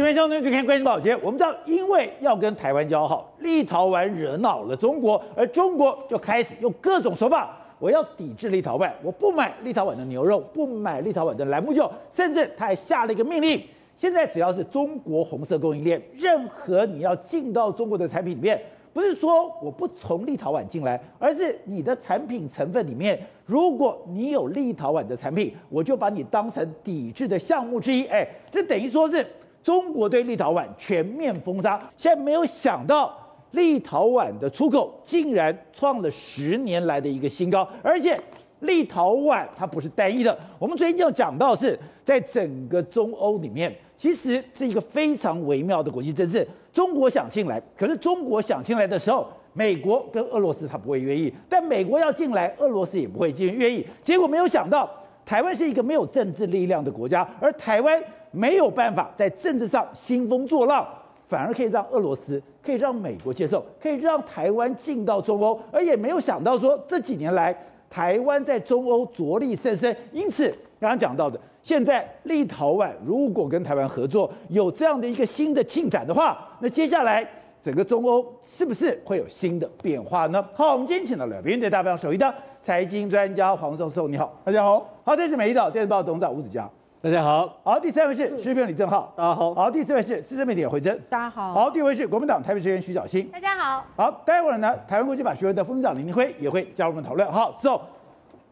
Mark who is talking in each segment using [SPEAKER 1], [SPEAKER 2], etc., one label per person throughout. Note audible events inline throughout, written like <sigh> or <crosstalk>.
[SPEAKER 1] 这边相当就看关心保洁。我们知道，因为要跟台湾交好，立陶宛惹恼了中国，而中国就开始用各种手法，我要抵制立陶宛，我不买立陶宛的牛肉，不买立陶宛的兰姆酒，甚至他还下了一个命令：现在只要是中国红色供应链，任何你要进到中国的产品里面。不是说我不从立陶宛进来，而是你的产品成分里面，如果你有立陶宛的产品，我就把你当成抵制的项目之一。哎，这等于说是中国对立陶宛全面封杀。现在没有想到，立陶宛的出口竟然创了十年来的一个新高，而且立陶宛它不是单一的。我们昨天就讲到是在整个中欧里面，其实是一个非常微妙的国际政治。中国想进来，可是中国想进来的时候，美国跟俄罗斯他不会愿意，但美国要进来，俄罗斯也不会进愿意。结果没有想到，台湾是一个没有政治力量的国家，而台湾没有办法在政治上兴风作浪，反而可以让俄罗斯、可以让美国接受，可以让台湾进到中欧，而也没有想到说这几年来台湾在中欧着力甚深。因此，刚刚讲到的。现在立陶宛如果跟台湾合作，有这样的一个新的进展的话，那接下来整个中欧是不是会有新的变化呢？好，我们今天请到了编辑大表首席的财经专家黄教授，你好，
[SPEAKER 2] 大家好。
[SPEAKER 1] 好，这是美丽岛电视报董事长吴子嘉，
[SPEAKER 2] 大家好。
[SPEAKER 1] 好，第三位是时评李正浩，
[SPEAKER 2] 大家好。
[SPEAKER 1] 好，第四位是资深媒体惠珍，
[SPEAKER 3] 大家好。
[SPEAKER 1] 好，第五位是国民党台北市议员徐小新，
[SPEAKER 3] 大家好。
[SPEAKER 1] 好，待会儿呢，台湾国际法学会的副秘书长林明辉也会加入我们讨论。好，之后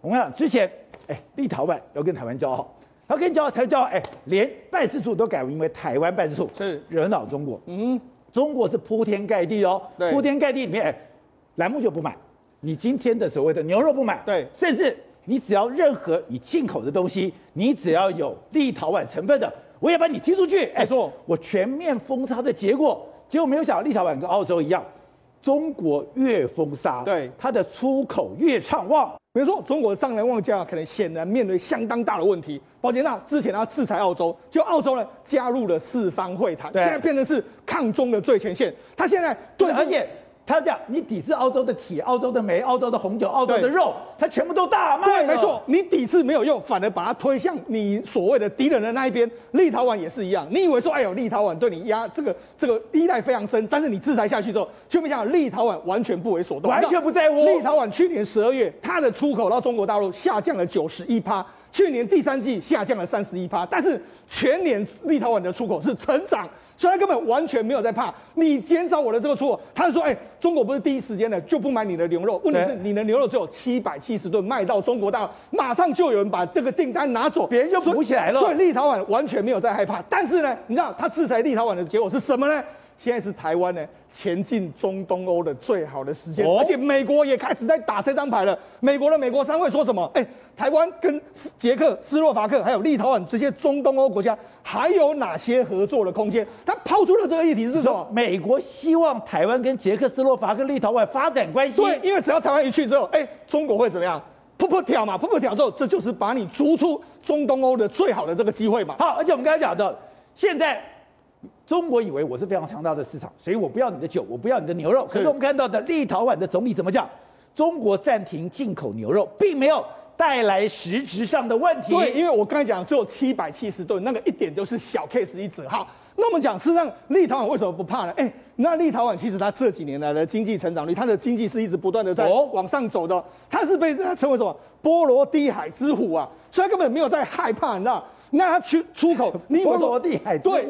[SPEAKER 1] 我们讲之前，哎，立陶宛要跟台湾交好。他跟你讲，台湾交哎，连办事处都改名为台湾办事处，
[SPEAKER 2] 是
[SPEAKER 1] 惹恼中国。嗯，中国是铺天盖地哦，对，铺天盖地里面，哎，栏目就不买，你今天的所谓的牛肉不买，
[SPEAKER 2] 对，
[SPEAKER 1] 甚至你只要任何你进口的东西，你只要有立陶宛成分的，我也把你踢出去。哎，说我全面封杀的结果，结果没有想到立陶宛跟澳洲一样，中国越封杀，
[SPEAKER 2] 对，
[SPEAKER 1] 它的出口越畅旺。
[SPEAKER 2] 比如说，中国的丈量望价可能显然面对相当大的问题。宝杰，那之前他制裁澳洲，就澳洲呢加入了四方会谈，现在变成是抗中的最前线。他现在对，而且。他讲，你抵制澳洲的铁、澳洲的煤、澳洲的红酒、澳洲的肉，他全部都大卖。对，没错，你抵制没有用，反而把它推向你所谓的敌人的那一边。立陶宛也是一样，你以为说，哎呦，立陶宛对你压这个这个依赖非常深，但是你制裁下去之后，就没想到立陶宛完全不为所动，
[SPEAKER 1] 完全不在乎。
[SPEAKER 2] 立陶宛去年十二月，它的出口到中国大陆下降了九十一趴，去年第三季下降了三十一趴，但是全年立陶宛的出口是成长。所以他根本完全没有在怕你减少我的这个出口，他是说，哎、欸，中国不是第一时间的就不买你的牛肉，问题是你的牛肉只有七百七十吨卖到中国大陆，马上就有人把这个订单拿走，
[SPEAKER 1] 别人就补起来了。
[SPEAKER 2] 所以立陶宛完全没有在害怕，但是呢，你知道他制裁立陶宛的结果是什么呢？现在是台湾呢前进中东欧的最好的时间，而且美国也开始在打这张牌了。美国的美国商会说什么？哎，台湾跟捷克斯洛伐克还有立陶宛这些中东欧国家还有哪些合作的空间？他抛出的这个议题是什么？
[SPEAKER 1] 美国希望台湾跟捷克斯洛伐克、立陶宛发展关系。
[SPEAKER 2] 对，因为只要台湾一去之后，哎，中国会怎么样？噗噗挑嘛，噗噗挑之后，这就是把你逐出中东欧的最好的这个机会嘛。
[SPEAKER 1] 好，而且我们刚才讲的，现在。中国以为我是非常强大的市场，所以我不要你的酒，我不要你的牛肉。可是我们看到的立陶宛的总理怎么讲？中国暂停进口牛肉，并没有带来实质上的问题。
[SPEAKER 2] 对，因为我刚才讲只有七百七十吨，那个一点都是小 case 一折哈，那我们讲，事实上立陶宛为什么不怕呢？哎，那立陶宛其实它这几年来的经济成长率，它的经济是一直不断的在往上走的，它是被它称为什么波罗的海之虎啊，所以它根本没有在害怕，你知道。那它出出口，<laughs> 你以
[SPEAKER 1] 为说
[SPEAKER 2] 对，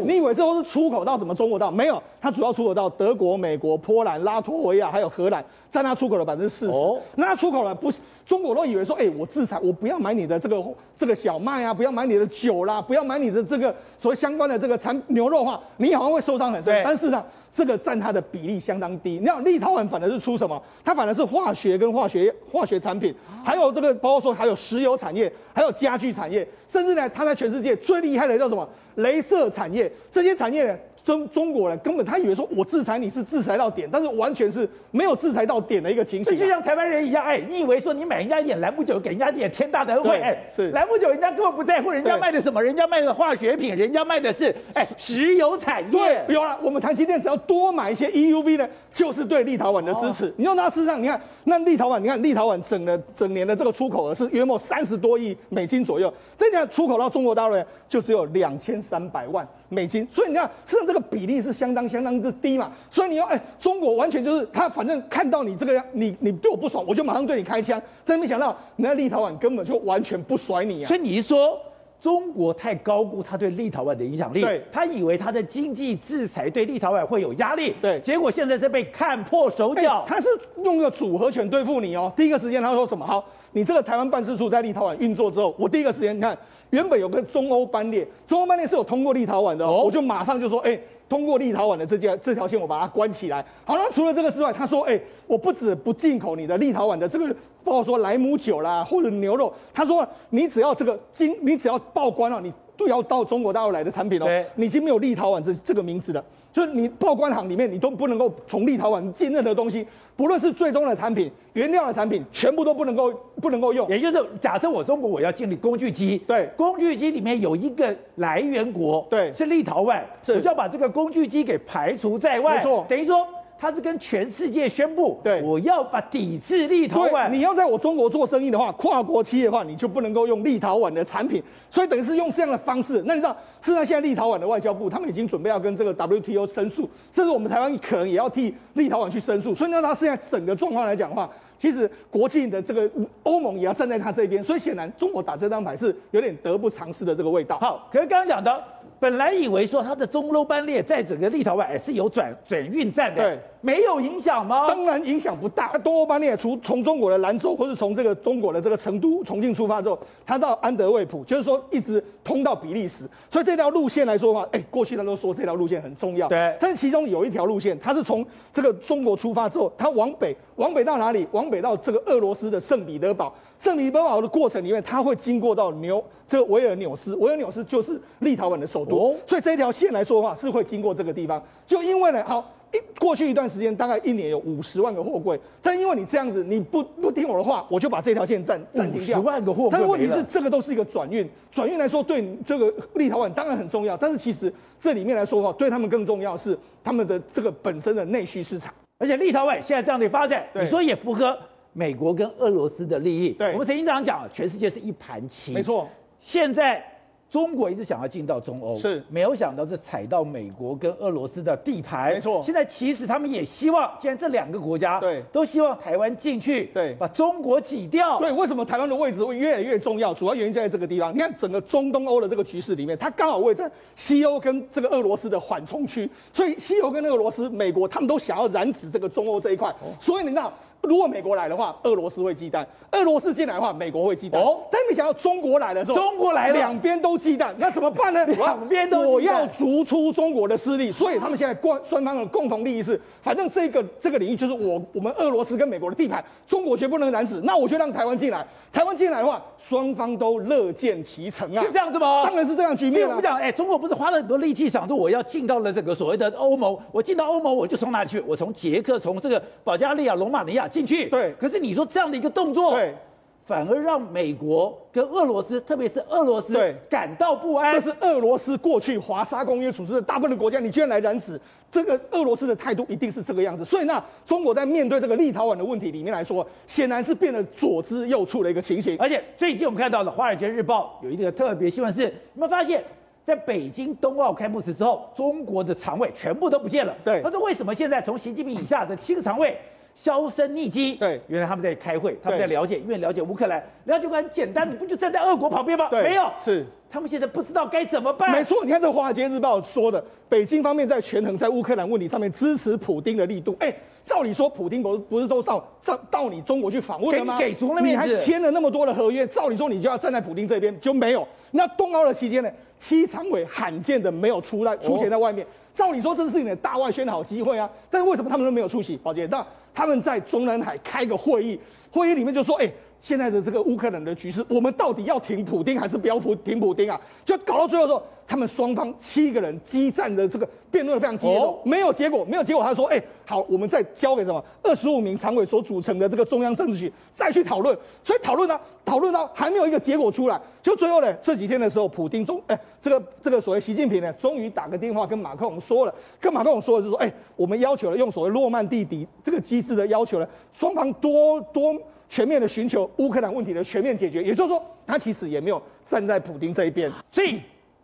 [SPEAKER 2] 你以为这都是出口到什么中国到？没有，它主要出口到德国、美国、波兰、拉脱维亚还有荷兰，占它出口的百分之四十。那它出口了不是中国都以为说，哎、欸，我制裁，我不要买你的这个这个小麦啊，不要买你的酒啦，不要买你的这个所谓相关的这个产牛肉的话，你好像会受伤很深。但事实上，这个占它的比例相当低。你看立陶宛反而是出什么？它反而是化学跟化学化学产品，还有这个包括说还有石油产业，还有家具产业。甚至呢，它在全世界最厉害的叫什么？镭射产业，这些产业呢，中中国人根本他以为说我制裁你是制裁到点，但是完全是没有制裁到点的一个情形、啊。
[SPEAKER 1] 就像台湾人一样，哎，你以为说你买人家一点兰姆酒，给人家一点天大的恩惠，哎，是兰姆酒，人家根本不在乎，人家卖的什么？人家卖的化学品，人家卖的是哎石油产业。
[SPEAKER 2] 对，有了，我们台积电只要多买一些 EUV 呢，就是对立陶宛的支持。哦、你用它事实上，你看那立陶宛，你看立陶宛整的整年的这个出口额是约莫三十多亿美金左右，真的出口到中国大陆就只有两千。三百万美金。所以你看，实际上这个比例是相当相当之低嘛。所以你要哎，中国完全就是他反正看到你这个样，你你对我不爽，我就马上对你开枪。但没想到，那立陶宛根本就完全不甩你啊。
[SPEAKER 1] 所以你是说？中国太高估他对立陶宛的影响力，
[SPEAKER 2] 对，
[SPEAKER 1] 他以为他的经济制裁对立陶宛会有压力，
[SPEAKER 2] 对，
[SPEAKER 1] 结果现在是被看破手脚。
[SPEAKER 2] 他是用个组合拳对付你哦。第一个时间他说什么？好，你这个台湾办事处在立陶宛运作之后，我第一个时间你看，原本有个中欧班列，中欧班列是有通过立陶宛的，哦，我就马上就说，哎，通过立陶宛的这件这条线，我把它关起来。好，那除了这个之外，他说，哎，我不止不进口你的立陶宛的这个。包括说莱姆酒啦，或者牛肉，他说你只要这个经，你只要报关了，你都要到中国大陆来的产品哦，你已经没有立陶宛这这个名字了，就是你报关行里面你都不能够从立陶宛进任何东西，不论是最终的产品、原料的产品，全部都不能够不能够用。
[SPEAKER 1] 也就是假设我中国我要建立工具机，
[SPEAKER 2] 对，
[SPEAKER 1] 工具机里面有一个来源国，
[SPEAKER 2] 对，
[SPEAKER 1] 是立陶宛，我就要把这个工具机给排除在外，
[SPEAKER 2] 没错，
[SPEAKER 1] 等于说。他是跟全世界宣布，
[SPEAKER 2] 对，
[SPEAKER 1] 我要把抵制立陶宛。
[SPEAKER 2] 你要在我中国做生意的话，跨国企业的话，你就不能够用立陶宛的产品。所以等于是用这样的方式。那你知道，事实上现在立陶宛的外交部，他们已经准备要跟这个 WTO 申诉，甚至我们台湾可能也要替立陶宛去申诉。所以呢，他现在整个状况来讲的话，其实国际的这个欧盟也要站在他这边。所以显然，中国打这张牌是有点得不偿失的这个味道。
[SPEAKER 1] 好，可是刚刚讲的。本来以为说它的中欧班列在整个立陶宛也是有转转运站的，
[SPEAKER 2] 对，
[SPEAKER 1] 没有影响吗？
[SPEAKER 2] 当然影响不大。那东欧班列除从中国的兰州或是从这个中国的这个成都、重庆出发之后，它到安德卫普，就是说一直通到比利时。所以这条路线来说的话，哎，过去他都说这条路线很重要，
[SPEAKER 1] 对。
[SPEAKER 2] 但是其中有一条路线，它是从这个中国出发之后，它往北，往北到哪里？往北到这个俄罗斯的圣彼得堡。圣彼得堡的过程里面，它会经过到纽这个维尔纽斯，维尔纽斯就是立陶宛的首都，哦、所以这条线来说的话是会经过这个地方。就因为呢，好一过去一段时间，大概一年有五十万个货柜，但因为你这样子，你不不听我的话，我就把这条线暂暂停掉。
[SPEAKER 1] 五十万个货柜，
[SPEAKER 2] 但是问题是，这个都是一个转运，转运来说对这个立陶宛当然很重要，但是其实这里面来说的话，对他们更重要是他们的这个本身的内需市场，
[SPEAKER 1] 而且立陶宛现在这样的发展，你说也符合。美国跟俄罗斯的利益，
[SPEAKER 2] 对，
[SPEAKER 1] 我们曾经这样讲，全世界是一盘棋，
[SPEAKER 2] 没错。
[SPEAKER 1] 现在中国一直想要进到中欧，
[SPEAKER 2] 是
[SPEAKER 1] 没有想到是踩到美国跟俄罗斯的地盘，
[SPEAKER 2] 没错。
[SPEAKER 1] 现在其实他们也希望，既然这两个国家
[SPEAKER 2] 对
[SPEAKER 1] 都希望台湾进去，
[SPEAKER 2] 对，
[SPEAKER 1] 把中国挤掉。
[SPEAKER 2] 对，为什么台湾的位置会越来越重要？主要原因就在这个地方。你看整个中东欧的这个局势里面，它刚好位在西欧跟这个俄罗斯的缓冲区，所以西欧跟俄罗斯、美国他们都想要染指这个中欧这一块，哦、所以你知道。如果美国来的话，俄罗斯会忌惮；俄罗斯进来的话，美国会忌惮。哦，但你想要中国来了之后，
[SPEAKER 1] 中国来了，
[SPEAKER 2] 两边都忌惮，那怎么办呢？<laughs>
[SPEAKER 1] 两边都，
[SPEAKER 2] 我要逐出中国的势力，所以他们现在共双方的共同利益是，反正这个这个领域就是我我们俄罗斯跟美国的地盘，中国绝不能染指，那我就让台湾进来。台湾进来的话，双方都乐见其成啊，
[SPEAKER 1] 是这样子吗？
[SPEAKER 2] 当然是这样局面。
[SPEAKER 1] 所以我们讲，哎，中国不是花了很多力气想说我要进到了这个所谓的欧盟，我进到欧盟我就从哪里去？我从捷克，从这个保加利亚、罗马尼亚进去。
[SPEAKER 2] 对。
[SPEAKER 1] 可是你说这样的一个动作，
[SPEAKER 2] 对。
[SPEAKER 1] 反而让美国跟俄罗斯，特别是俄罗斯，对感到不安。
[SPEAKER 2] 这是俄罗斯过去华沙公约组织的大部分的国家，你居然来染指，这个俄罗斯的态度一定是这个样子。所以，那中国在面对这个立陶宛的问题里面来说，显然是变得左支右绌的一个情形。
[SPEAKER 1] 而且最近我们看到的《华尔街日报》有一个特别新闻是，你们发现，在北京冬奥开幕式之后，中国的常委全部都不见了。
[SPEAKER 2] 对，
[SPEAKER 1] 那这为什么现在从习近平以下的七个常委？销声匿迹，
[SPEAKER 2] 对，
[SPEAKER 1] 原来他们在开会，他们在了解，因为了解乌克兰，了解很简单，你不就站在俄国旁边吗？
[SPEAKER 2] 对，
[SPEAKER 1] 没有，
[SPEAKER 2] 是
[SPEAKER 1] 他们现在不知道该怎么办。
[SPEAKER 2] 没错，你看这个《华尔街日报》说的，北京方面在权衡在乌克兰问题上面支持普丁的力度。哎，照理说，普丁不是不是都到到到你中国去访问了吗？
[SPEAKER 1] 给，给足了面子，
[SPEAKER 2] 你还签了那么多的合约，照理说你就要站在普丁这边，就没有。那冬奥的期间呢，七常委罕见的没有出来出现在外面。哦照理说，这是你的大外宣的好机会啊，但是为什么他们都没有出席？宝杰，那他们在中南海开个会议，会议里面就说：“哎，现在的这个乌克兰的局势，我们到底要挺普丁还是不要普挺普丁啊？”就搞到最后说。他们双方七个人激战的这个辩论非常激烈，哦，没有结果，没有结果。他说：“哎，好，我们再交给什么二十五名常委所组成的这个中央政治局再去讨论。”所以讨论呢，讨论到还没有一个结果出来，就最后呢，这几天的时候，普丁中哎，这个这个所谓习近平呢，终于打个电话跟马克龙说了，跟马克龙说的就是说：“哎，我们要求了用所谓诺曼底底这个机制的要求呢，双方多多全面的寻求乌克兰问题的全面解决。”也就是说，他其实也没有站在普京这一边，
[SPEAKER 1] 所以。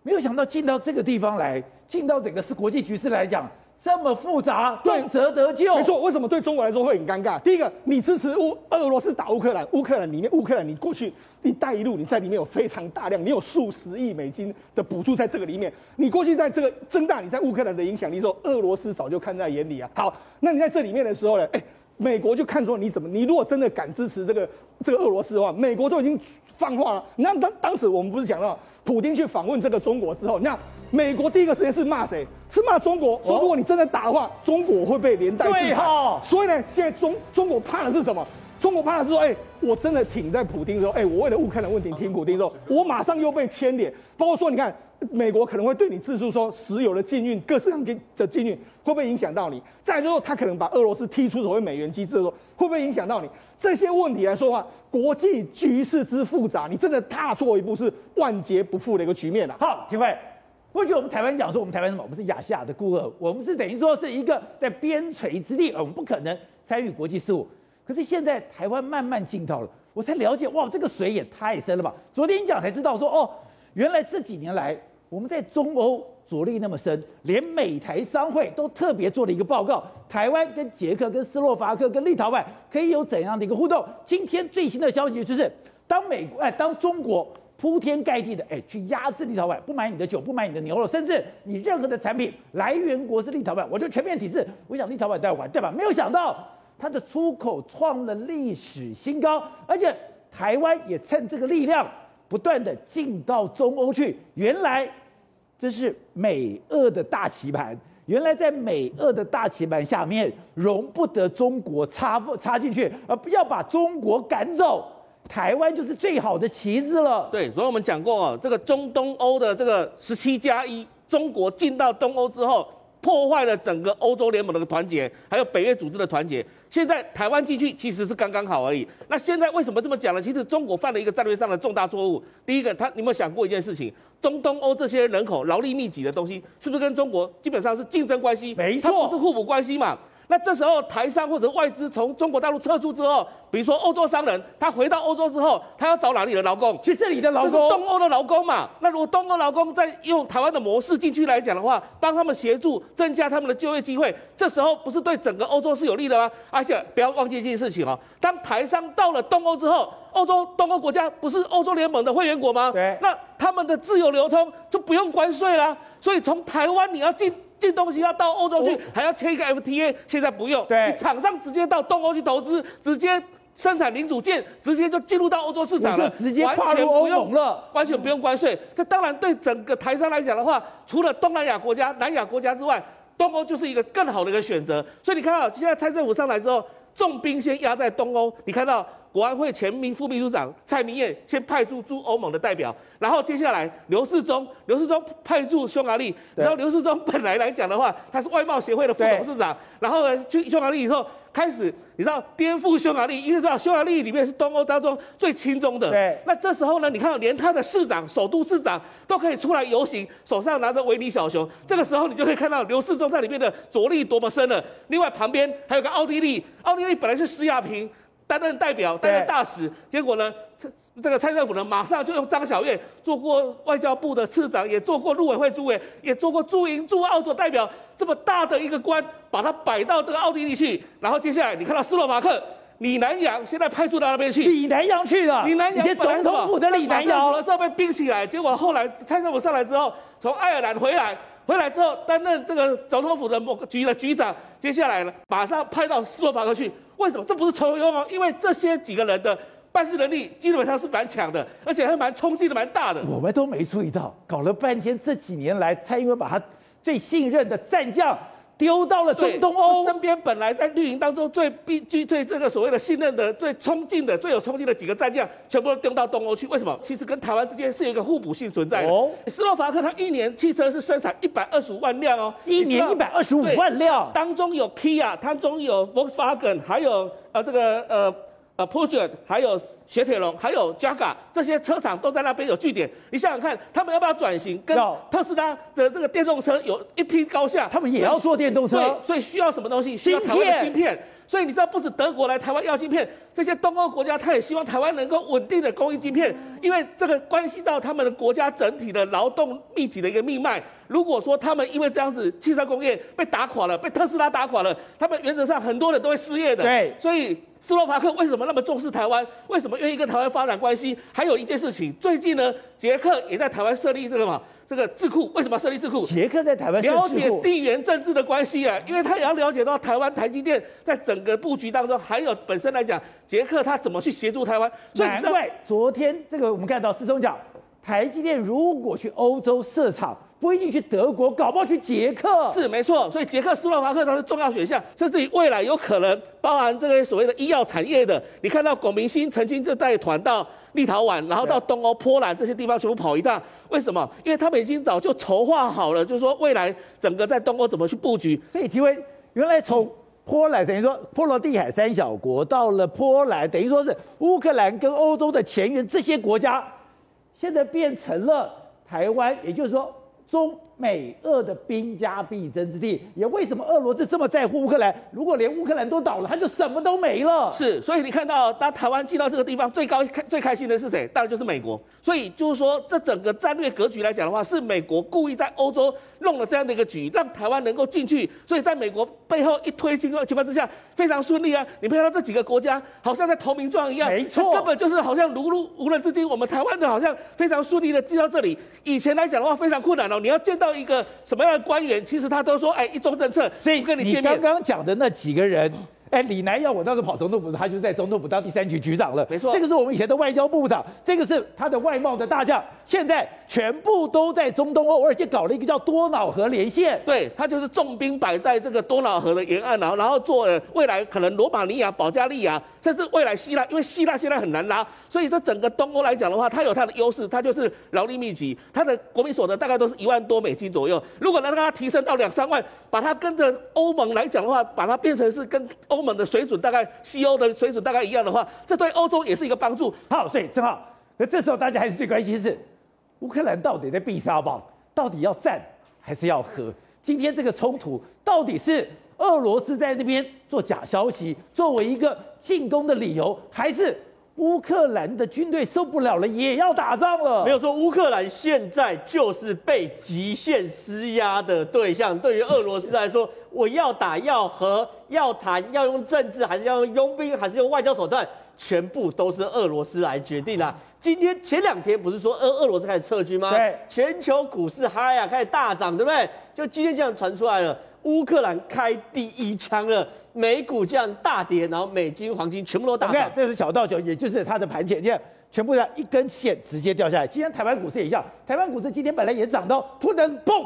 [SPEAKER 1] 没有想到进到这个地方来，进到整个是国际局势来讲。这么复杂，动辄得救。
[SPEAKER 2] 没错，为什么对中国来说会很尴尬？第一个，你支持乌俄罗斯打乌克兰，乌克兰里面，乌克兰你过去“一带一路”，你在里面有非常大量，你有数十亿美金的补助在这个里面，你过去在这个增大你在乌克兰的影响力时候，俄罗斯早就看在眼里啊。好，那你在这里面的时候呢？哎，美国就看出你怎么，你如果真的敢支持这个这个俄罗斯的话，美国都已经放话了。那当当时我们不是讲到普京去访问这个中国之后，那。美国第一个时间是骂谁？是骂中国，说如果你真的打的话，中国会被连带制裁。对哈。所以呢，现在中中国怕的是什么？中国怕的是说，哎，我真的挺在普京的时候，哎，我为了乌克兰问题挺普京的时候，我马上又被牵连。包括说，你看，美国可能会对你自述说，石油的禁运，各式各样的禁运，会不会影响到你？再之后，他可能把俄罗斯踢出所谓美元机制的时候，会不会影响到你？这些问题来说的话，国际局势之复杂，你真的踏错一步是万劫不复的一个局面了。
[SPEAKER 1] 好，廷辉。过去我们台湾讲说，我们台湾什么？我们是亚细亚的孤儿，我们是等于说是一个在边陲之地，我们不可能参与国际事务。可是现在台湾慢慢进到了，我才了解，哇，这个水也太深了吧！昨天讲才知道说，哦，原来这几年来我们在中欧着力那么深，连美台商会都特别做了一个报告，台湾跟捷克、跟斯洛伐克、跟立陶宛可以有怎样的一个互动？今天最新的消息就是，当美国哎，当中国。铺天盖地的哎，去压制立陶宛，不买你的酒，不买你的牛肉，甚至你任何的产品来源国是立陶宛，我就全面抵制。我想立陶宛在玩，对吧？没有想到它的出口创了历史新高，而且台湾也趁这个力量不断的进到中欧去。原来这是美俄的大棋盘，原来在美俄的大棋盘下面容不得中国插插进去，而不要把中国赶走。台湾就是最好的棋子了。
[SPEAKER 3] 对，所以我们讲过哦，这个中东欧的这个十七加一，中国进到东欧之后，破坏了整个欧洲联盟的团结，还有北约组织的团结。现在台湾进去其实是刚刚好而已。那现在为什么这么讲呢？其实中国犯了一个战略上的重大错误。第一个，他你有没有想过一件事情？中东欧这些人口劳力密集的东西，是不是跟中国基本上是竞争关系？
[SPEAKER 1] 没错，
[SPEAKER 3] 它不是互补关系嘛。那这时候台商或者外资从中国大陆撤出之后，比如说欧洲商人，他回到欧洲之后，他要找哪里的劳工？
[SPEAKER 1] 去这里的劳工，
[SPEAKER 3] 就是东欧的劳工嘛。那如果东欧劳工在用台湾的模式进去来讲的话，帮他们协助增加他们的就业机会，这时候不是对整个欧洲是有利的吗？而且不要忘记一件事情哦，当台商到了东欧之后，欧洲东欧国家不是欧洲联盟的会员国吗？
[SPEAKER 1] 对。
[SPEAKER 3] 那他们的自由流通就不用关税啦。所以从台湾你要进。进东西要到欧洲去，还要签一个 FTA，现在不用。
[SPEAKER 1] 对，
[SPEAKER 3] 你厂商直接到东欧去投资，直接生产零组件，直接就进入到欧洲市场了，
[SPEAKER 1] 直接跨入欧盟了，
[SPEAKER 3] 完全不用关税。这当然对整个台商来讲的话，除了东南亚国家、南亚国家之外，东欧就是一个更好的一个选择。所以你看到现在蔡政府上来之后，重兵先压在东欧，你看到。国安会前名副秘书长蔡明燕先派驻驻欧盟的代表，然后接下来刘世忠，刘世忠派驻匈牙利。然后刘世忠本来来讲的话，他是外贸协会的副董事长，然后呢去匈牙利以后开始，你知道颠覆匈牙利，因为知道匈牙利里面是东欧当中最亲中的。
[SPEAKER 1] 对。
[SPEAKER 3] 那这时候呢，你看连他的市长、首都市长都可以出来游行，手上拿着维尼小熊，这个时候你就可以看到刘世忠在里面的着力多么深了。另外旁边还有个奥地利，奥地利本来是施亚平。担任代表，担任大使，结果呢，这这个蔡政府呢，马上就用张晓月做过外交部的次长，也做过陆委会主委，也做过驻英驻澳洲代表，这么大的一个官，把他摆到这个奥地利去，然后接下来你看到斯洛伐克李南洋现在派驻到那边去，
[SPEAKER 1] 李南洋去了，
[SPEAKER 3] 李南洋
[SPEAKER 1] 总统府的李南洋，
[SPEAKER 3] 的时候被冰起来，结果后来蔡政府上来之后，从爱尔兰回来，回来之后担任这个总统府的某个局的局长，接下来呢，马上派到斯洛伐克去。为什么这不是抽佣吗？因为这些几个人的办事能力基本上是蛮强的，而且还蛮冲劲的蛮大的。
[SPEAKER 1] 我们都没注意到，搞了半天这几年来，蔡英文把他最信任的战将丢到了中东欧
[SPEAKER 3] 身边，本来在绿营当中最必居最这个所谓的信任的、最冲劲的、最有冲劲的几个战将，全部都丢到东欧去。为什么？其实跟台湾之间是有一个互补性存在的。哦，斯洛伐克它一年汽车是生产一百二十五万辆哦，
[SPEAKER 1] 一年一百二十五万辆，
[SPEAKER 3] 当中有 Kia，当中有 Volkswagen，还有呃这个呃。呃，Peugeot 还有雪铁龙，还有 Jaguar 这些车厂都在那边有据点。你想想看，他们要不要转型？跟特斯拉的这个电动车有一拼高下。
[SPEAKER 1] 他们也要做电动车，
[SPEAKER 3] 所以需要什么东西？需要台湾的晶片。所以你知道，不止德国来台湾要晶片，这些东欧国家他也希望台湾能够稳定的供应晶片，因为这个关系到他们的国家整体的劳动密集的一个命脉。如果说他们因为这样子汽车工业被打垮了，被特斯拉打垮了，他们原则上很多人都会失业的。
[SPEAKER 1] 对，
[SPEAKER 3] 所以斯洛伐克为什么那么重视台湾？为什么愿意跟台湾发展关系？还有一件事情，最近呢，捷克也在台湾设立这个嘛。这个智库为什么设立智库？
[SPEAKER 1] 杰克在台湾
[SPEAKER 3] 了解地缘政治的关系啊，因为他也要了解到台湾台积电在整个布局当中，还有本身来讲，捷克他怎么去协助台湾。
[SPEAKER 1] 难怪昨天这个我们看到师兄讲，台积电如果去欧洲设厂，不一定去德国，搞不好去捷克。
[SPEAKER 3] 是没错，所以捷克斯洛伐克它是重要选项，甚至于未来有可能包含这个所谓的医药产业的。你看到龚明鑫曾经就带团到。立陶宛，然后到东欧、波兰这些地方全部跑一趟，为什么？因为他们已经早就筹划好了，就是说未来整个在东欧怎么去布局。
[SPEAKER 1] 所以，体会原来从波兰等于说波罗的海三小国到了波兰，等于说是乌克兰跟欧洲的前沿这些国家，现在变成了台湾，也就是说。中美俄的兵家必争之地，也为什么俄罗斯这么在乎乌克兰？如果连乌克兰都倒了，他就什么都没了。
[SPEAKER 3] 是，所以你看到，当台湾进到这个地方，最高开最开心的是谁？当然就是美国。所以就是说，这整个战略格局来讲的话，是美国故意在欧洲弄了这样的一个局，让台湾能够进去。所以在美国背后一推情况情况之下，非常顺利啊！你看到这几个国家，好像在投名状一样，
[SPEAKER 1] 没错，
[SPEAKER 3] 根本就是好像如入无人之境。我们台湾的好像非常顺利的进到这里。以前来讲的话，非常困难哦。你要见到一个什么样的官员，其实他都说，哎，一中政策，
[SPEAKER 1] 所以跟你刚刚讲的那几个人。哎，李南耀，我当时跑总统府，他就在总统府当第三局局长了。
[SPEAKER 3] 没错，
[SPEAKER 1] 这个是我们以前的外交部长，这个是他的外贸的大将，现在全部都在中东欧，而且搞了一个叫多瑙河连线。
[SPEAKER 3] 对，他就是重兵摆在这个多瑙河的沿岸，然后然后做未来可能罗马尼亚、保加利亚，甚至未来希腊，因为希腊现在很难拉，所以这整个东欧来讲的话，它有它的优势，它就是劳力密集，它的国民所得大概都是一万多美金左右。如果能让它提升到两三万，把它跟着欧盟来讲的话，把它变成是跟欧盟的水准大概。西欧的水准大概一样的话，这对欧洲也是一个帮助。
[SPEAKER 1] 好，所以正好，那这时候大家还是最关心是乌克兰到底在必杀榜，到底要战还是要和？今天这个冲突到底是俄罗斯在那边做假消息，作为一个进攻的理由，还是乌克兰的军队受不了了也要打仗了？
[SPEAKER 4] 没有说乌克兰现在就是被极限施压的对象。对于俄罗斯来说。我要打要和要谈要用政治还是要用佣兵还是用外交手段，全部都是俄罗斯来决定啦。今天前两天不是说俄俄罗斯开始撤军吗？
[SPEAKER 1] 对，
[SPEAKER 4] 全球股市嗨啊，开始大涨，对不对？就今天这样传出来了，乌克兰开第一枪了，美股这样大跌，然后美金、黄金全部都大涨。
[SPEAKER 1] 这是小道球，也就是它的盘前，这样全部这样一根线直接掉下来。今天台湾股市也一样，台湾股市今天本来也涨到，突然砰。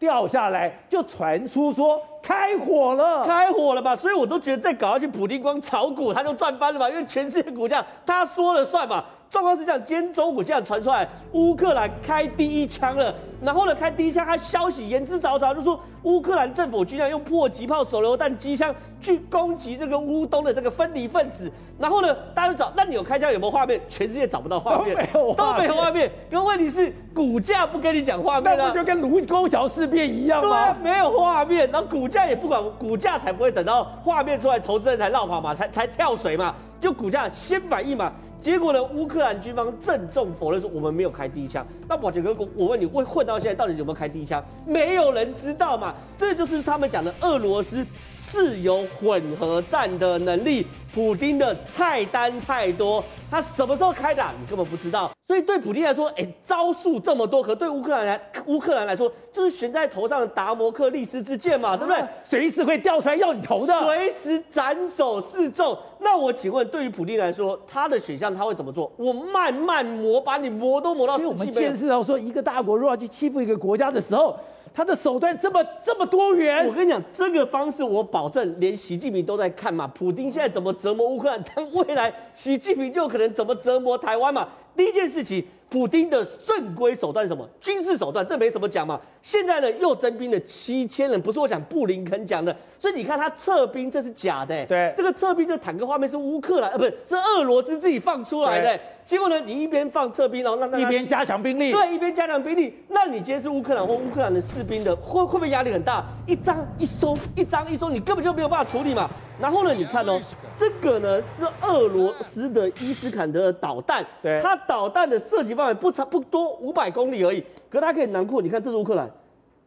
[SPEAKER 1] 掉下来就传出说开火了，
[SPEAKER 4] 开火了吧？所以我都觉得再搞下去，普丁光炒股他就赚翻了吧？因为全世界股价他说了算嘛。状况是这样，今天中午这样传出来，乌克兰开第一枪了。然后呢，开第一枪，他消息言之凿凿，就说乌克兰政府居然用迫击炮、手榴弹、机枪去攻击这个乌东的这个分离分子。然后呢，大家就找，那你有开枪有没有画面？全世界找不到画面，
[SPEAKER 1] 都没有，
[SPEAKER 4] 都没有画面。可问题是，股价不跟你讲画面，
[SPEAKER 1] 那不就跟卢沟桥事变一样吗？
[SPEAKER 4] 对，没有画面，然后股价也不管，股价才不会等到画面出来，投资人才落跑嘛，才才跳水嘛，就股价先反应嘛。结果呢？乌克兰军方郑重否认说我们没有开第一枪。那保杰哥，我问你，会混到现在到底有没有开第一枪？没有人知道嘛。这就是他们讲的俄罗斯是有混合战的能力。普丁的菜单太多，他什么时候开打，你根本不知道。所以对普丁来说，哎，招数这么多，可对乌克兰来乌克兰来说，就是悬在头上的达摩克利斯之剑嘛，对不对？
[SPEAKER 1] 随时会掉出来要你头的，
[SPEAKER 4] 随时斩首示众。那我请问，对于普丁来说，他的选项他会怎么做？我慢慢磨，把你磨都磨到死。
[SPEAKER 1] 所以我们见识到说，一个大国如果要去欺负一个国家的时候。他的手段这么这么多元，
[SPEAKER 4] 我跟你讲，这个方式我保证，连习近平都在看嘛。普京现在怎么折磨乌克兰，但未来习近平就可能怎么折磨台湾嘛。第一件事情。普丁的正规手段是什么？军事手段，这没什么讲嘛。现在呢，又征兵了七千人，不是我讲布林肯讲的。所以你看他撤兵，这是假的、欸。
[SPEAKER 1] 对，
[SPEAKER 4] 这个撤兵的坦克画面是乌克兰，呃，不是，是俄罗斯自己放出来的、欸。结果呢，你一边放撤兵，然后让大家
[SPEAKER 1] 一边加强兵力，
[SPEAKER 4] 对，一边加强兵力。那你今天是乌克兰或乌克兰的士兵的，会会不会压力很大？一张一收，一张一收，你根本就没有办法处理嘛。然后呢，你看哦，这个呢是俄罗斯的伊斯坎德尔导弹，
[SPEAKER 1] 对，
[SPEAKER 4] 它导弹的射击范围不长不多，五百公里而已，可它可以囊括。你看，这是乌克兰。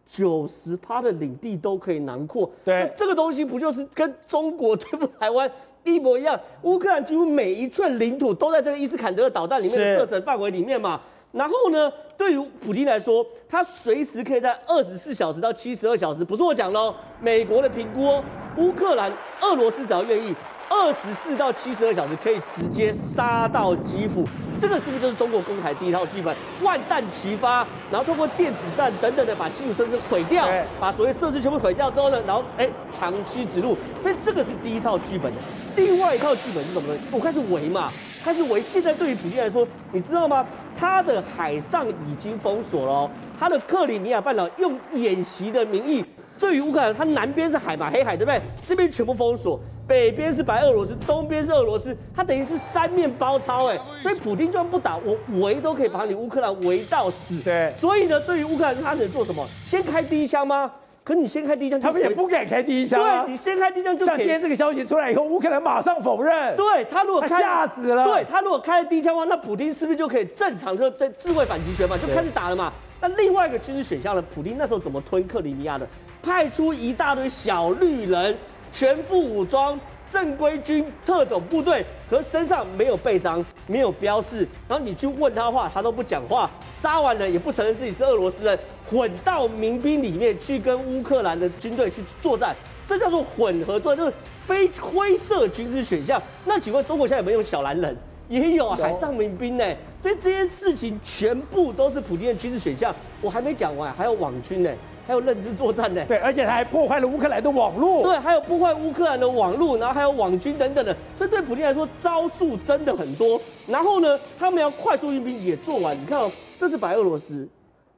[SPEAKER 4] 九十趴的领地都可以囊括，
[SPEAKER 1] 对，
[SPEAKER 4] 这个东西不就是跟中国对付 <laughs> 台湾一模一样？乌克兰几乎每一寸领土都在这个伊斯坎德尔导弹里面的射程范围里面嘛。然后呢，对于普京来说，他随时可以在二十四小时到七十二小时，不是我讲喽，美国的评估哦，乌克兰、俄罗斯只要愿意，二十四到七十二小时可以直接杀到基辅。这个是不是就是中国攻台第一套剧本？万弹齐发，然后通过电子战等等的把基础设施毁掉，把所谓设施全部毁掉之后呢，然后哎长期植入，所以这个是第一套剧本的。另外一套剧本是什么呢？我开始围嘛，开始围。现在对于普京来说，你知道吗？他的海上已经封锁了哦，他的克里米亚半岛用演习的名义，对于乌克兰，它南边是海嘛，黑海对不对？这边全部封锁。北边是白俄罗斯，东边是俄罗斯，它等于是三面包抄哎，所以普京就算不打，我围都可以把你乌克兰围到死。
[SPEAKER 1] 对，
[SPEAKER 4] 所以呢，对于乌克兰，他能做什么？先开第一枪吗？可你先开第一枪，
[SPEAKER 1] 他们也不敢开第一枪啊。
[SPEAKER 4] 对，你先开第一枪就。
[SPEAKER 1] 像今天这个消息出来以后，乌克兰马上否认。
[SPEAKER 4] 对他如果开，
[SPEAKER 1] 吓死了。
[SPEAKER 4] 对他如果开了第一枪的话，那普京是不是就可以正常就在自卫反击权嘛？就开始打了嘛？那另外一个军事选项呢？普京那时候怎么推克里米亚的？派出一大堆小绿人，全副武装。正规军特种部队，可身上没有背章，没有标示，然后你去问他话，他都不讲话。杀完了也不承认自己是俄罗斯人，混到民兵里面去跟乌克兰的军队去作战，这叫做混合作战，就是非灰色军事选项。那请问中国现在有没有小蓝人？也有，海上民兵呢。所以这些事情全部都是普京的军事选项。我还没讲完，还有网军呢。还有认知作战呢，
[SPEAKER 1] 对，而且他还破坏了乌克兰的网络，
[SPEAKER 4] 对，还有破坏乌克兰的网络，然后还有网军等等的，所以对普京来说招数真的很多。然后呢，他们要快速运兵也做完。你看哦，这是白俄罗斯，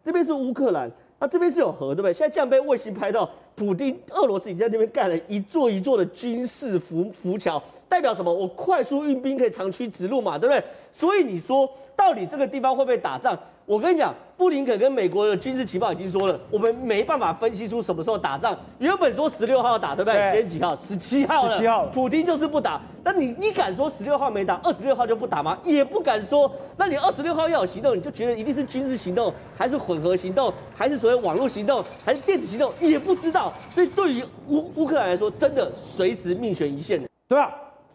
[SPEAKER 4] 这边是乌克兰，那这边是有河，对不对？现在这样被卫星拍到，普京俄罗斯已经在那边盖了一座一座的军事浮浮桥，代表什么？我快速运兵可以长驱直入嘛，对不对？所以你说到底这个地方会不会打仗？我跟你讲，布林肯跟美国的军事情报已经说了，我们没办法分析出什么时候打仗。原本说十六号打，对不对？今天几号？十七号了。十七号，普丁就是不打。那你你敢说十六号没打，二十六号就不打吗？也不敢说。那你二十六号要有行动，你就觉得一定是军事行动，还是混合行动，还是所谓网络行动，还是电子行动？也不知道。所以对于乌乌克兰来说，真的随时命悬一线的，
[SPEAKER 1] 对啊？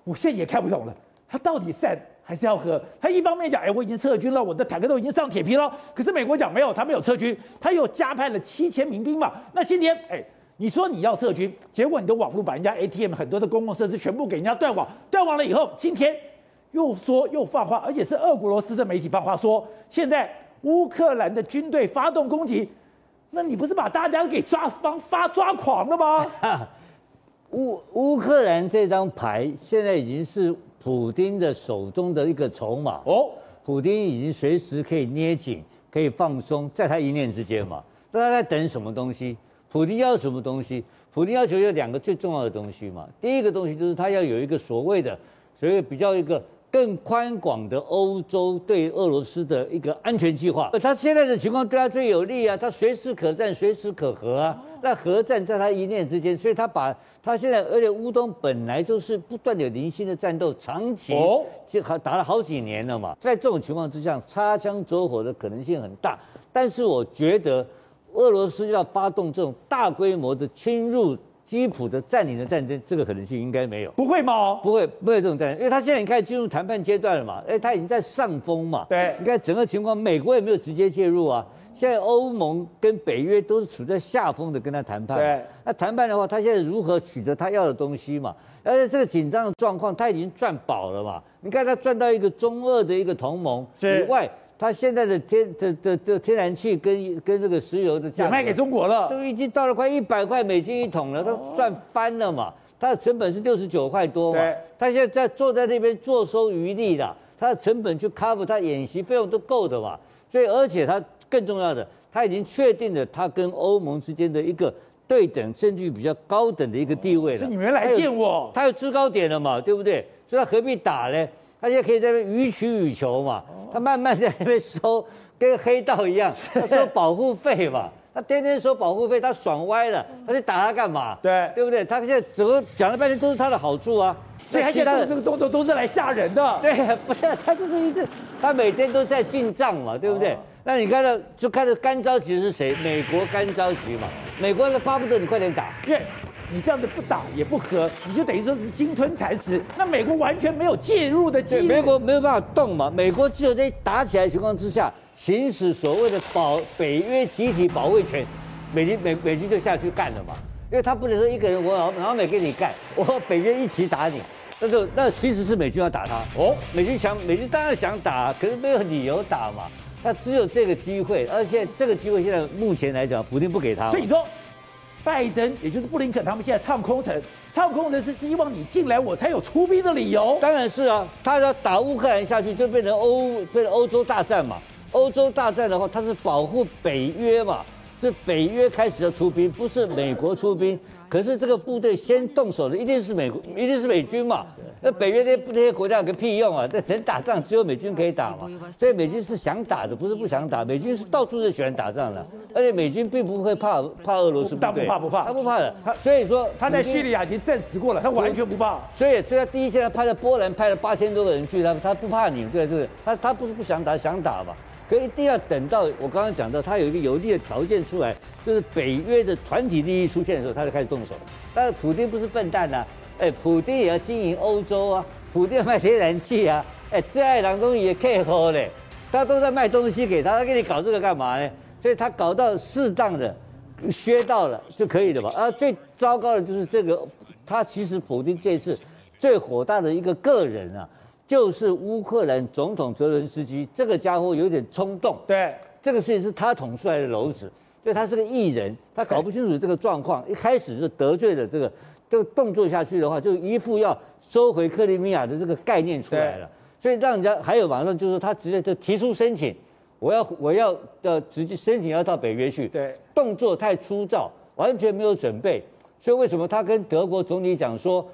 [SPEAKER 1] 我现在也看不懂了，他到底在？还是要喝他一方面讲，哎，我已经撤军了，我的坦克都已经上铁皮了。可是美国讲没有，他没有撤军，他又加派了七千民兵嘛。那今天，哎，你说你要撤军，结果你的网络把人家 ATM 很多的公共设施全部给人家断网，断网了以后，今天又说又放话，而且是俄罗斯的媒体放话说，现在乌克兰的军队发动攻击，那你不是把大家给抓方发抓狂了吗？<laughs>
[SPEAKER 5] 乌乌克兰这张牌现在已经是。普丁的手中的一个筹码哦，普丁已经随时可以捏紧，可以放松，在他一念之间嘛。那他在等什么东西？普丁要什么东西？普丁要求有两个最重要的东西嘛。第一个东西就是他要有一个所谓的，所谓比较一个更宽广的欧洲对俄罗斯的一个安全计划。他现在的情况对他最有利啊，他随时可战，随时可和啊。那核战在他一念之间，所以他把他现在，而且乌东本来就是不断有零星的战斗，长期就还打了好几年了嘛。在这种情况之下，擦枪走火的可能性很大。但是我觉得，俄罗斯要发动这种大规模的侵入基辅的占领的战争，这个可能性应该没有。
[SPEAKER 1] 不会吗？
[SPEAKER 5] 不会，不会这种战争，因为他现在已经开始进入谈判阶段了嘛。哎，他已经在上风嘛。
[SPEAKER 1] 对，
[SPEAKER 5] 你看整个情况，美国也没有直接介入啊。现在欧盟跟北约都是处在下风的跟他谈判，对，那谈判的话，他现在如何取得他要的东西嘛？而且这个紧张的状况，他已经赚饱了嘛？你看他赚到一个中俄的一个同盟以外，他现在的天的的的天然气跟跟这个石油的价格
[SPEAKER 1] 卖给中国了，
[SPEAKER 5] 都已经到了快一百块美金一桶了，都赚翻了嘛？他的成本是六十九块多嘛？他现在在坐在那边坐收渔利的，他的成本去 cover 他演习费用都够的嘛？所以而且他。更重要的，他已经确定了他跟欧盟之间的一个对等，甚至于比较高等的一个地位了。
[SPEAKER 1] 是你们来见我，
[SPEAKER 5] 他有制高点了嘛，对不对？所以他何必打呢？他现在可以在那边予取予求嘛，他慢慢在那边收，跟黑道一样，他收保护费嘛，他天天收保护费，他爽歪了，他去打他干嘛？
[SPEAKER 1] 对，
[SPEAKER 5] 对不对？他现在整个讲了半天都是他的好处啊，
[SPEAKER 1] 所以他现在这个动作都是来吓人的。
[SPEAKER 5] 对，不是他就是一直，他每天都在进账嘛，对不对？哦、那你看到就看到干着急是谁？美国干着急嘛，美国的巴不得你快点打，
[SPEAKER 1] 因为你这样子不打也不和，你就等于说是鲸吞蚕食。那美国完全没有介入的机会，
[SPEAKER 5] 美国没有办法动嘛。美国只有在打起来的情况之下，行使所谓的保北约集体保卫权，美军美美军就下去干了嘛。因为他不能说一个人我老老美跟你干，我和北约一起打你，那就那其实是美军要打他哦。美军想美军当然想打，可是没有理由打嘛。那只有这个机会，而且这个机会现在目前来讲，普丁不给他。
[SPEAKER 1] 所以说。拜登，也就是布林肯，他们现在唱空城，唱空城是希望你进来，我才有出兵的理由。
[SPEAKER 5] 当然是啊，他要打乌克兰下去，就变成欧变成欧洲大战嘛。欧洲大战的话，他是保护北约嘛，是北约开始要出兵，不是美国出兵。可是这个部队先动手的一定是美国，一定是美军嘛。那北约那些那些国家有个屁用啊！这能打仗只有美军可以打嘛。所以美军是想打的，不是不想打。美军是到处都喜欢打仗的，而且美军并不会怕怕俄罗斯，
[SPEAKER 1] 他不怕不怕，
[SPEAKER 5] 他不怕的。所以说
[SPEAKER 1] 他在叙利亚已经证实过了，他完全不怕。
[SPEAKER 5] 所以所以他第一现在派了波兰派了八千多个人去，他他不怕你，对不对？他他不是不想打，想打嘛。可一定要等到我刚刚讲到，他有一个有利的条件出来，就是北约的团体利益出现的时候，他就开始动手。但是普丁不是笨蛋呐、啊，哎，普丁也要经营欧洲啊，普丁要卖天然气啊，哎，最爱的东西也可以喝嘞，他都在卖东西给他，他给你搞这个干嘛呢？所以他搞到适当的削到了就可以的吧？啊，最糟糕的就是这个，他其实普丁这次最火大的一个个人啊。就是乌克兰总统泽伦斯基这个家伙有点冲动，
[SPEAKER 1] 对，
[SPEAKER 5] 这个事情是他捅出来的篓子，所以他是个艺人，他搞不清楚这个状况，一开始就得罪了这个这个动作下去的话，就一副要收回克里米亚的这个概念出来了，所以让人家还有马上就是他直接就提出申请，我要我要要直接申请要到北约去，
[SPEAKER 1] 对，
[SPEAKER 5] 动作太粗糙，完全没有准备，所以为什么他跟德国总理讲说，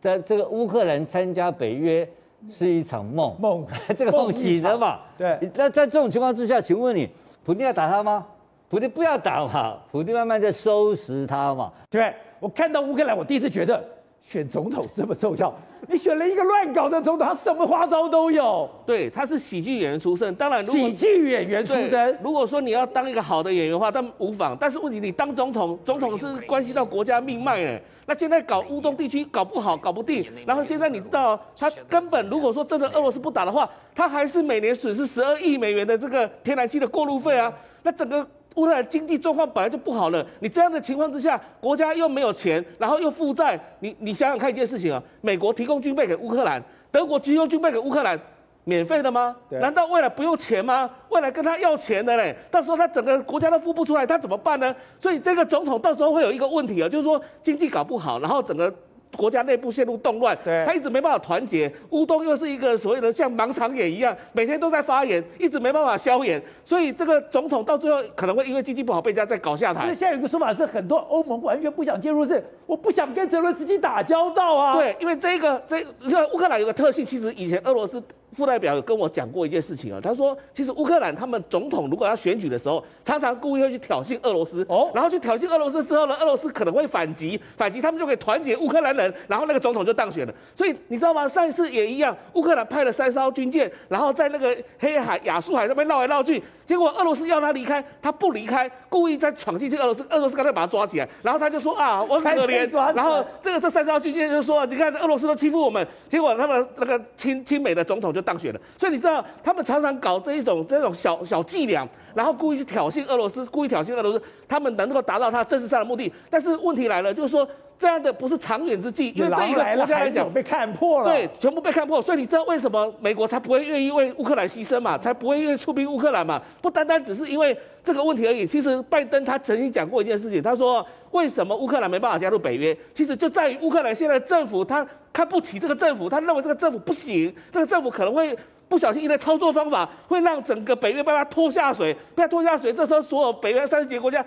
[SPEAKER 5] 在这个乌克兰参加北约。是一场梦，
[SPEAKER 1] 梦，<laughs>
[SPEAKER 5] 这个梦醒了嘛？
[SPEAKER 1] 对。
[SPEAKER 5] 那在这种情况之下，请问你，普京要打他吗？普京不要打嘛，普京慢慢在收拾他嘛。
[SPEAKER 1] 对，我看到乌克兰，我第一次觉得选总统这么重要。你选了一个乱搞的总统，他什么花招都有。
[SPEAKER 3] 对，他是喜剧演员出身，当然如果
[SPEAKER 1] 喜剧演员出身。
[SPEAKER 3] 如果说你要当一个好的演员的话，但无妨。但是问题，你当总统，总统是关系到国家命脉哎。那现在搞乌东地区搞不好，搞不定。然后现在你知道，他根本如果说真的俄罗斯不打的话，他还是每年损失十二亿美元的这个天然气的过路费啊。那整个。乌克兰经济状况本来就不好了，你这样的情况之下，国家又没有钱，然后又负债，你你想想看一件事情啊，美国提供军备给乌克兰，德国提供军备给乌克兰，免费的吗？难道未来不用钱吗？未来跟他要钱的嘞，到时候他整个国家都付不出来，他怎么办呢？所以这个总统到时候会有一个问题啊，就是说经济搞不好，然后整个。国家内部陷入动乱，
[SPEAKER 1] 对，
[SPEAKER 3] 他一直没办法团结。乌东又是一个所谓的像盲肠炎一样，每天都在发炎，一直没办法消炎。所以这个总统到最后可能会因为经济不好被人家再搞下台。
[SPEAKER 1] 现在有一个说法是，很多欧盟完全不想介入，是我不想跟泽伦斯基打交道啊。
[SPEAKER 3] 对，因为这个这你看乌克兰有个特性，其实以前俄罗斯。副代表有跟我讲过一件事情啊，他说，其实乌克兰他们总统如果要选举的时候，常常故意会去挑衅俄罗斯，哦，然后去挑衅俄罗斯之后呢，俄罗斯可能会反击，反击他们就可以团结乌克兰人，然后那个总统就当选了。所以你知道吗？上一次也一样，乌克兰派了三艘军舰，然后在那个黑海、亚速海那边绕来绕去，结果俄罗斯要他离开，他不离开，故意再闯进去俄罗斯，俄罗斯刚才把他抓起来，然后他就说啊，我很可怜，然后这个这三艘军舰就说，你看俄罗斯都欺负我们，结果他们那个亲亲美的总统就当选的，所以你。知道他们常常搞这一种这种小小伎俩，然后故意去挑衅俄罗斯，故意挑衅俄罗斯，他们能够达到他政治上的目的。但是问题来了，就是说这样的不是长远之计，因为对一个国家来讲
[SPEAKER 1] 被看破了，
[SPEAKER 3] 对，全部被看破。所以你知道为什么美国才不会愿意为乌克兰牺牲嘛？才不会愿意出兵乌克兰嘛？不单单只是因为这个问题而已。其实拜登他曾经讲过一件事情，他说为什么乌克兰没办法加入北约？其实就在于乌克兰现在政府他看不起这个政府，他认为这个政府不行，这个政府可能会。不小心，因为操作方法会让整个北约被他拖下水，被他拖下水。这时候，所有北约三十几个国家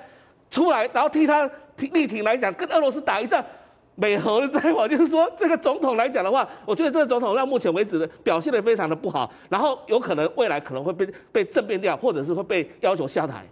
[SPEAKER 3] 出来，然后替他力挺来讲，跟俄罗斯打一仗。美俄的在网，就是说这个总统来讲的话，我觉得这个总统到目前为止的表现的非常的不好，然后有可能未来可能会被被政变掉，或者是会被要求下台。